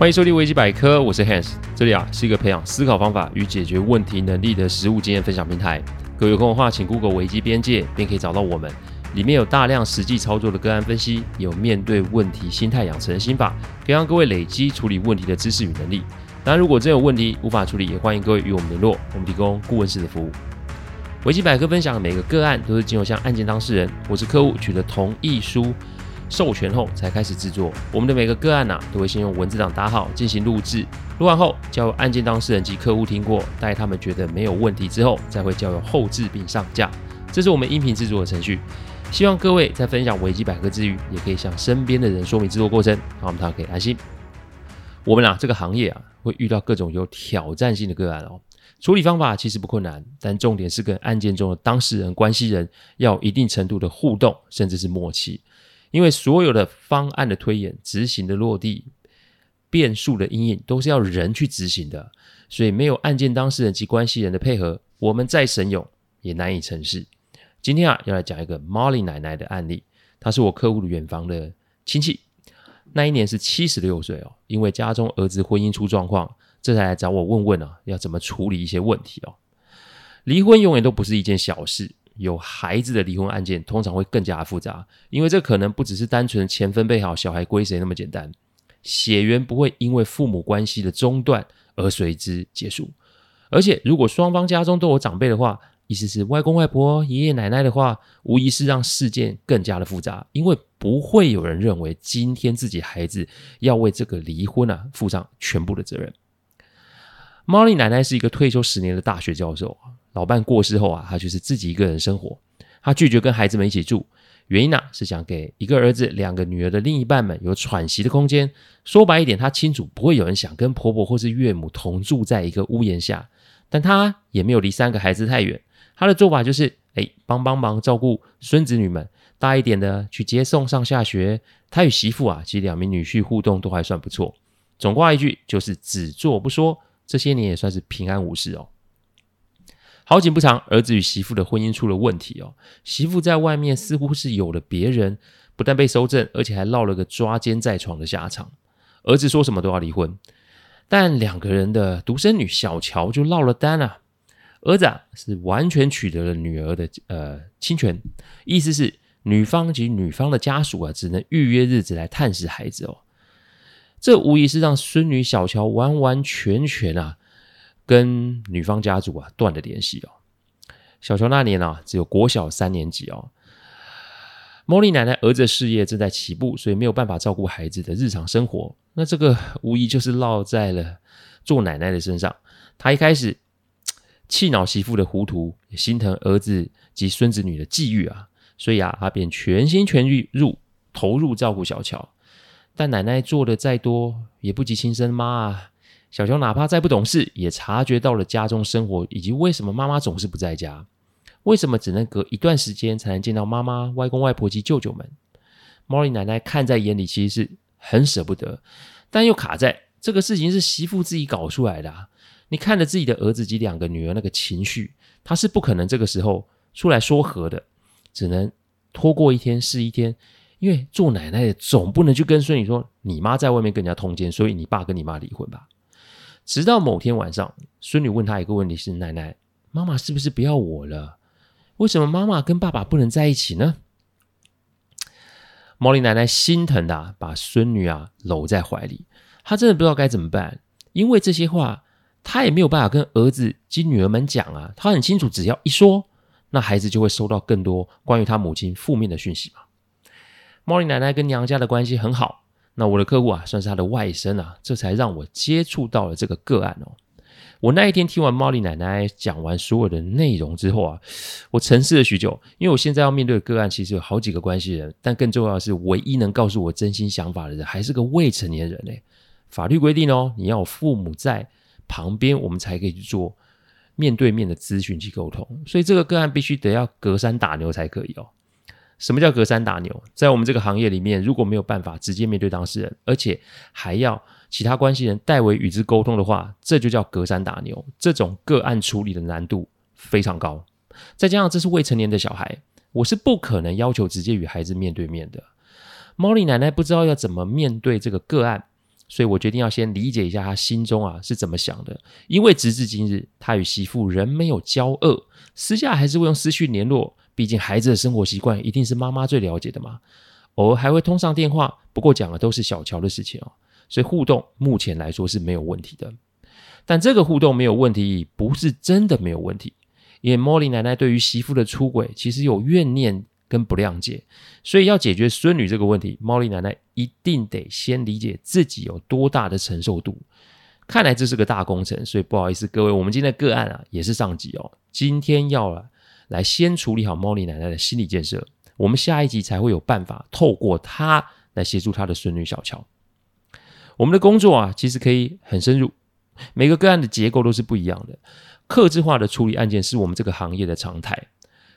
欢迎收听维基百科，我是 Hans，这里啊是一个培养思考方法与解决问题能力的实务经验分享平台。各位有空的话，请 Google 维基边界，便可以找到我们。里面有大量实际操作的个案分析，有面对问题心态养成的心法，可以让各位累积处理问题的知识与能力。当然，如果真有问题无法处理，也欢迎各位与我们联络，我们提供顾问式的服务。维基百科分享的每个个案都是经由向案件当事人我是客户取得同意书授权后才开始制作。我们的每个个案呢、都会先用文字档打好进行录制，录完后交由案件当事人及客户听过，待他们觉得没有问题之后，再会交由后制并上架。这是我们音频制作的程序。希望各位在分享维基百科之余，也可以向身边的人说明制作过程，让我们可以安心。我们啊，这个行业啊，会遇到各种有挑战性的个案哦。处理方法其实不困难，但重点是跟案件中的当事人、关系人要有一定程度的互动，甚至是默契。因为所有的方案的推演、执行的落地、变数的阴影，都是要人去执行的，所以没有案件当事人及关系人的配合，我们再神勇也难以成事。今天啊，要来讲一个 Molly 奶奶的案例。她是我客户的远房的亲戚，那一年是七十六岁哦。因为家中儿子婚姻出状况，这才来找我问问啊，要怎么处理一些问题哦。离婚永远都不是一件小事，有孩子的离婚案件通常会更加复杂，因为这可能不只是单纯钱分配好，小孩归谁那么简单。血缘不会因为父母关系的中断而随之结束，而且如果双方家中都有长辈的话。意思是外公外婆、爷爷奶奶的话，无疑是让事件更加的复杂，因为不会有人认为今天自己孩子要为这个离婚啊负上全部的责任。Molly 奶奶是一个退休十年的大学教授，老伴过世后啊，他就是自己一个人生活。他拒绝跟孩子们一起住，原因呢、啊、是想给一个儿子、两个女儿的另一半们有喘息的空间。说白一点，他清楚不会有人想跟婆婆或是岳母同住在一个屋檐下，但他也没有离三个孩子太远。他的做法就是，哎，帮帮忙照顾孙子女们，大一点的去接送上下学。他与媳妇啊，及两名女婿互动都还算不错。总括一句，就是只做不说。这些年也算是平安无事哦。好景不长，儿子与媳妇的婚姻出了问题哦。媳妇在外面似乎是有了别人，不但被搜证，而且还落了个抓奸在床的下场。儿子说什么都要离婚，但两个人的独生女小乔就落了单啊。儿子啊，是完全取得了女儿的呃亲权，意思是女方及女方的家属啊，只能预约日子来探视孩子哦。这无疑是让孙女小乔完完全全啊跟女方家族啊断了联系哦。小乔那年啊只有国小三年级哦。莫莉奶奶儿子事业正在起步，所以没有办法照顾孩子的日常生活。那这个无疑就是落在了做奶奶的身上。她一开始。气恼媳妇的糊涂，心疼儿子及孙子女的际遇啊，所以啊，他便全心全意入投入照顾小乔。但奶奶做的再多，也不及亲生妈啊。小乔哪怕再不懂事，也察觉到了家中生活以及为什么妈妈总是不在家，为什么只能隔一段时间才能见到妈妈、外公外婆及舅舅们。莫莉奶奶看在眼里，其实是很舍不得，但又卡在这个事情是媳妇自己搞出来的啊。你看着自己的儿子及两个女儿那个情绪，他是不可能这个时候出来说和的，只能拖过一天是一天。因为做奶奶的总不能去跟孙女说，你妈在外面跟人家通奸，所以你爸跟你妈离婚吧。直到某天晚上，孙女问他一个问题是：奶奶，妈妈是不是不要我了？为什么妈妈跟爸爸不能在一起呢？莫莉奶奶心疼的，把孙女啊搂在怀里，她真的不知道该怎么办，因为这些话。她也没有办法跟儿子及女儿们讲啊，她很清楚，只要一说，那孩子就会收到更多关于他母亲负面的讯息嘛。莫莉奶奶跟娘家的关系很好，那我的客户啊，算是他的外甥啊，这才让我接触到了这个个案哦。我那一天听完莫莉奶奶讲完所有的内容之后啊，我沉思了许久，因为我现在要面对的个案其实有好几个关系人，但更重要的是，唯一能告诉我真心想法的人还是个未成年人嘞。法律规定哦，你要有父母在。旁边我们才可以去做面对面的咨询及沟通，所以这个个案必须得要隔山打牛才可以哦。什么叫隔山打牛？在我们这个行业里面，如果没有办法直接面对当事人，而且还要其他关系人代为与之沟通的话，这就叫隔山打牛。这种个案处理的难度非常高，再加上这是未成年的小孩，我是不可能要求直接与孩子面对面的。Molly 奶奶不知道要怎么面对这个个案。所以我决定要先理解一下他心中啊是怎么想的。因为直至今日，他与媳妇仍没有交恶，私下还是会用私讯联络。毕竟孩子的生活习惯一定是妈妈最了解的嘛。偶尔还会通上电话，不过讲的都是小乔的事情哦。所以互动目前来说是没有问题的。但这个互动没有问题，不是真的没有问题。因为莫莉奶奶对于媳妇的出轨其实有怨念跟不谅解，所以要解决孙女这个问题，莫莉奶奶一定得先理解自己有多大的承受度。看来这是个大工程，所以不好意思各位，我们今天的个案啊也是上集哦。今天要了来先处理好莫莉奶奶的心理建设，我们下一集才会有办法透过她来协助她的孙女小乔。我们的工作啊，其实可以很深入，每个个案的结构都是不一样的。客制化的处理案件是我们这个行业的常态，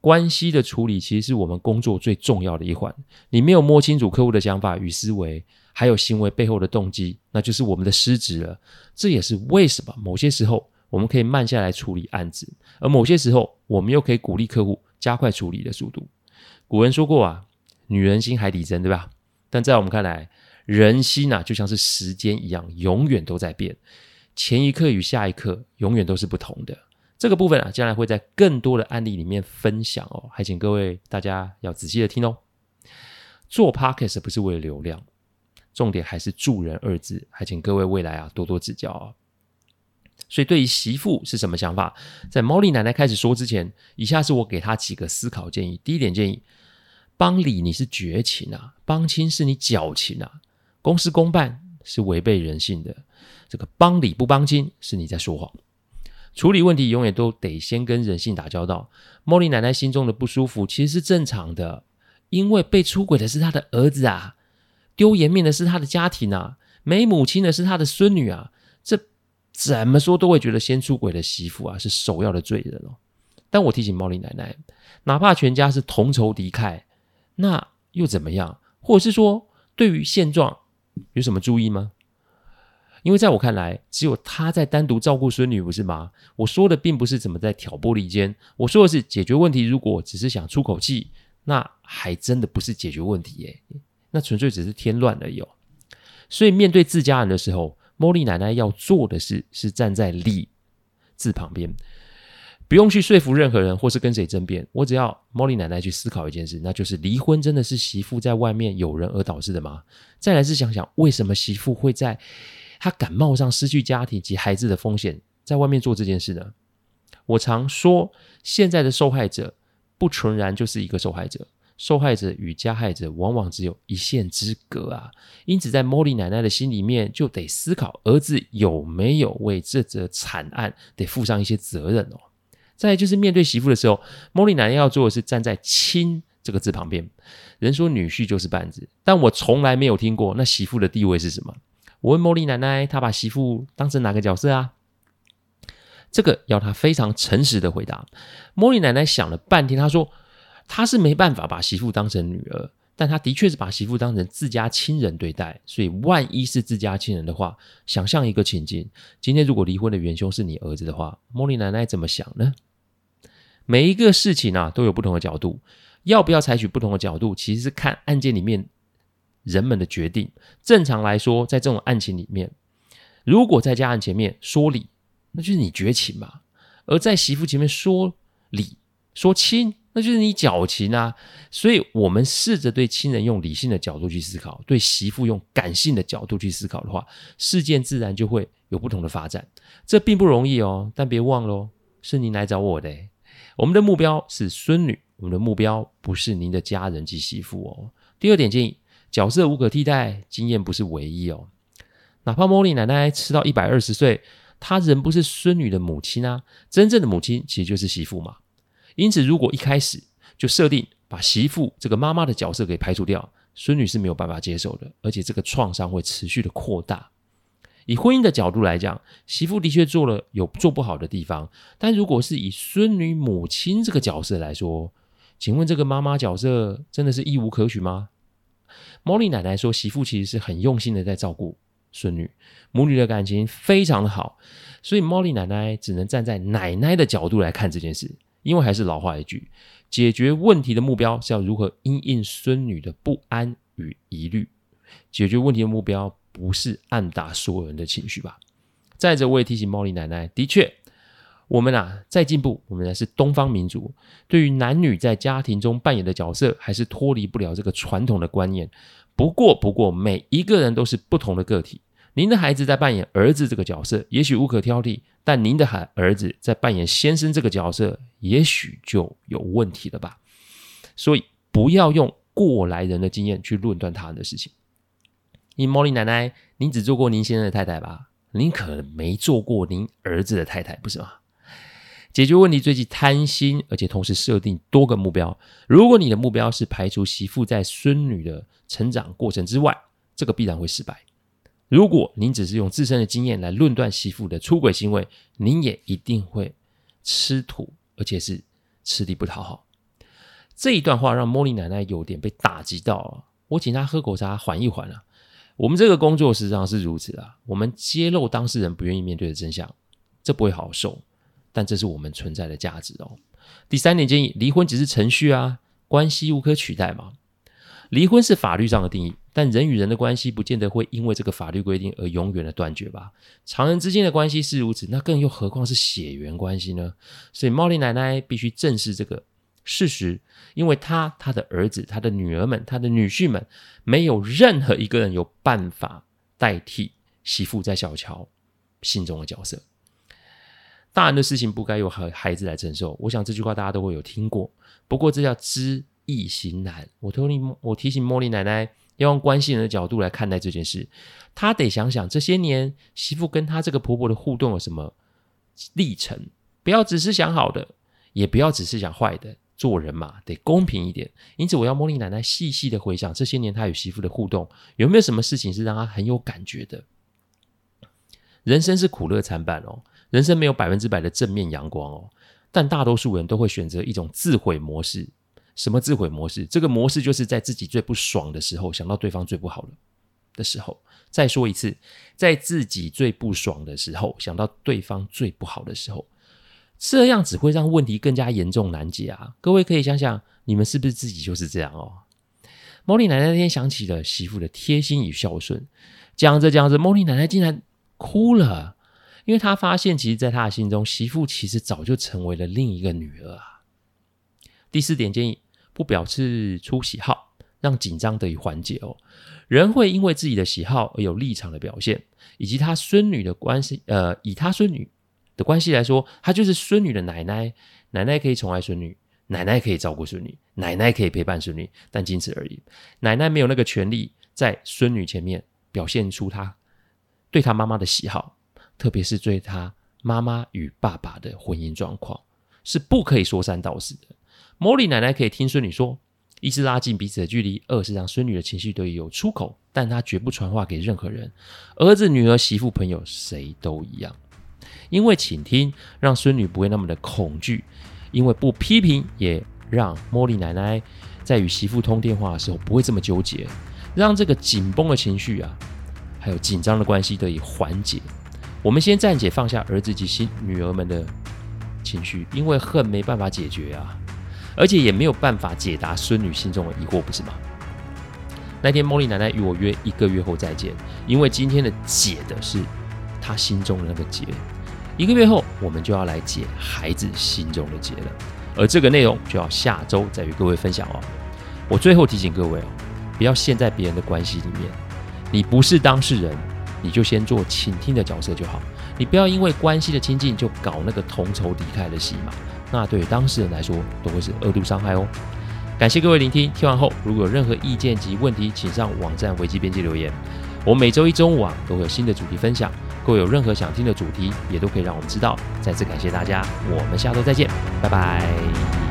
关系的处理其实是我们工作最重要的一环。你没有摸清楚客户的想法与思维，还有行为背后的动机，那就是我们的失职了。这也是为什么某些时候我们可以慢下来处理案子，而某些时候我们又可以鼓励客户加快处理的速度。古人说过啊，“女人心海底针”，对吧？但在我们看来，人心啊就像是时间一样，永远都在变。前一刻与下一刻永远都是不同的。这个部分啊，将来会在更多的案例里面分享哦，还请各位大家要仔细的听哦。做 Podcast 不是为了流量，重点还是助人二字，还请各位未来啊多多指教哦。所以，对于媳妇是什么想法，在莫莉奶奶开始说之前，以下是我给她几个思考建议。第一点建议：帮理你是绝情啊，帮亲是你矫情啊，公事公办是违背人性的。这个帮理不帮亲是你在说谎，处理问题永远都得先跟人性打交道。莫莉奶奶心中的不舒服其实是正常的，因为被出轨的是她的儿子啊，丢颜面的是她的家庭啊，没母亲的是她的孙女啊，怎么说都会觉得先出轨的媳妇啊是首要的罪人哦。但我提醒莫莉奶奶，哪怕全家是同仇敌忾，那又怎么样？或者是说，对于现状有什么注意吗？因为在我看来，只有他在单独照顾孙女，不是吗？我说的并不是怎么在挑拨离间，我说的是解决问题。如果只是想出口气，那还真的不是解决问题耶，那纯粹只是添乱而已哦。所以面对自家人的时候，茉莉奶奶要做的事是站在理字旁边，不用去说服任何人或是跟谁争辩。我只要茉莉奶奶去思考一件事，那就是离婚真的是媳妇在外面有人而导致的吗？再来是想想为什么媳妇会在。他感冒上失去家庭及孩子的风险，在外面做这件事呢？我常说，现在的受害者不纯然就是一个受害者，受害者与加害者往往只有一线之隔啊。因此，在莫莉奶奶的心里面，就得思考儿子有没有为这则惨案得负上一些责任哦。再就是面对媳妇的时候，莫莉奶奶要做的是站在“亲”这个字旁边。人说女婿就是伴子，但我从来没有听过那媳妇的地位是什么。我问莫莉奶奶，她把媳妇当成哪个角色啊？这个要她非常诚实的回答。莫莉奶奶想了半天，她说：“他是没办法把媳妇当成女儿，但他的确是把媳妇当成自家亲人对待。所以，万一是自家亲人的话，想象一个情境：今天如果离婚的元凶是你儿子的话，莫莉奶奶怎么想呢？每一个事情啊，都有不同的角度，要不要采取不同的角度，其实是看案件里面。”人们的决定，正常来说，在这种案情里面，如果在家人前面说理，那就是你绝情嘛；而在媳妇前面说理、说亲，那就是你矫情啊。所以，我们试着对亲人用理性的角度去思考，对媳妇用感性的角度去思考的话，事件自然就会有不同的发展。这并不容易哦，但别忘了，是您来找我的。我们的目标是孙女，我们的目标不是您的家人及媳妇哦。第二点建议。角色无可替代，经验不是唯一哦。哪怕莫莉奶奶吃到一百二十岁，她仍不是孙女的母亲啊。真正的母亲其实就是媳妇嘛。因此，如果一开始就设定把媳妇这个妈妈的角色给排除掉，孙女是没有办法接受的，而且这个创伤会持续的扩大。以婚姻的角度来讲，媳妇的确做了有做不好的地方，但如果是以孙女母亲这个角色来说，请问这个妈妈角色真的是一无可取吗？莫莉奶奶说：“媳妇其实是很用心的在照顾孙女，母女的感情非常的好，所以莫莉奶奶只能站在奶奶的角度来看这件事。因为还是老话一句，解决问题的目标是要如何因应孙女的不安与疑虑。解决问题的目标不是按打所有人的情绪吧。再者，我也提醒茉莉奶奶，的确，我们啊在进步，我们还是东方民族，对于男女在家庭中扮演的角色，还是脱离不了这个传统的观念。不过，不过，每一个人都是不同的个体。您的孩子在扮演儿子这个角色，也许无可挑剔；但您的孩儿子在扮演先生这个角色，也许就有问题了吧。所以，不要用过来人的经验去论断他人的事情。因茉莉奶奶，您只做过您先生的太太吧？您可能没做过您儿子的太太，不是吗？解决问题最忌贪心，而且同时设定多个目标。如果你的目标是排除媳妇在孙女的成长过程之外，这个必然会失败。如果您只是用自身的经验来论断媳妇的出轨行为，您也一定会吃土，而且是吃力不讨好。这一段话让茉莉奶奶有点被打击到，我请她喝口茶缓一缓啊。我们这个工作实际上是如此啊，我们揭露当事人不愿意面对的真相，这不会好受，但这是我们存在的价值哦。第三点建议，离婚只是程序啊，关系无可取代嘛。离婚是法律上的定义。但人与人的关系不见得会因为这个法律规定而永远的断绝吧？常人之间的关系是如此，那更又何况是血缘关系呢？所以茉莉奶奶必须正视这个事实，因为她、她的儿子、她的女儿们、她的女婿们，没有任何一个人有办法代替媳妇在小乔心中的角色。大人的事情不该由孩孩子来承受。我想这句话大家都会有听过，不过这叫知易行难。我托你，我提醒茉莉奶奶。要用关系人的角度来看待这件事，他得想想这些年媳妇跟他这个婆婆的互动有什么历程，不要只是想好的，也不要只是想坏的。做人嘛，得公平一点。因此，我要茉莉奶奶细细的回想这些年她与媳妇的互动，有没有什么事情是让她很有感觉的？人生是苦乐参半哦，人生没有百分之百的正面阳光哦，但大多数人都会选择一种自毁模式。什么自毁模式？这个模式就是在自己最不爽的时候，想到对方最不好了的时候。再说一次，在自己最不爽的时候，想到对方最不好的时候，这样只会让问题更加严重难解啊！各位可以想想，你们是不是自己就是这样哦？茉莉奶奶那天想起了媳妇的贴心与孝顺，讲着讲着，茉莉奶奶竟然哭了，因为她发现，其实，在她的心中，媳妇其实早就成为了另一个女儿啊。第四点建议。不表示出喜好，让紧张得以缓解哦。人会因为自己的喜好而有立场的表现，以及他孙女的关系。呃，以他孙女的关系来说，他就是孙女的奶奶。奶奶可以宠爱孙女，奶奶可以照顾孙女，奶奶可以陪伴孙女，但仅此而已。奶奶没有那个权利在孙女前面表现出他对他妈妈的喜好，特别是对他妈妈与爸爸的婚姻状况，是不可以说三道四的。茉莉奶奶可以听孙女说，一是拉近彼此的距离，二是让孙女的情绪得以有出口，但她绝不传话给任何人，儿子、女儿、媳妇、朋友，谁都一样。因为倾听，让孙女不会那么的恐惧；因为不批评，也让茉莉奶奶在与媳妇通电话的时候不会这么纠结，让这个紧绷的情绪啊，还有紧张的关系得以缓解。我们先暂且放下儿子及新女儿们的情绪，因为恨没办法解决啊。而且也没有办法解答孙女心中的疑惑，不是吗？那天茉莉奶奶与我约一个月后再见，因为今天的解的是她心中的那个结。一个月后，我们就要来解孩子心中的结了，而这个内容就要下周再与各位分享哦。我最后提醒各位哦，不要陷在别人的关系里面，你不是当事人，你就先做倾听的角色就好，你不要因为关系的亲近就搞那个同仇敌忾的戏码。那对当事人来说，都会是二度伤害哦。感谢各位聆听，听完后如果有任何意见及问题，请上网站维基编辑留言。我每周一中午啊，都会有新的主题分享。各位有任何想听的主题，也都可以让我们知道。再次感谢大家，我们下周再见，拜拜。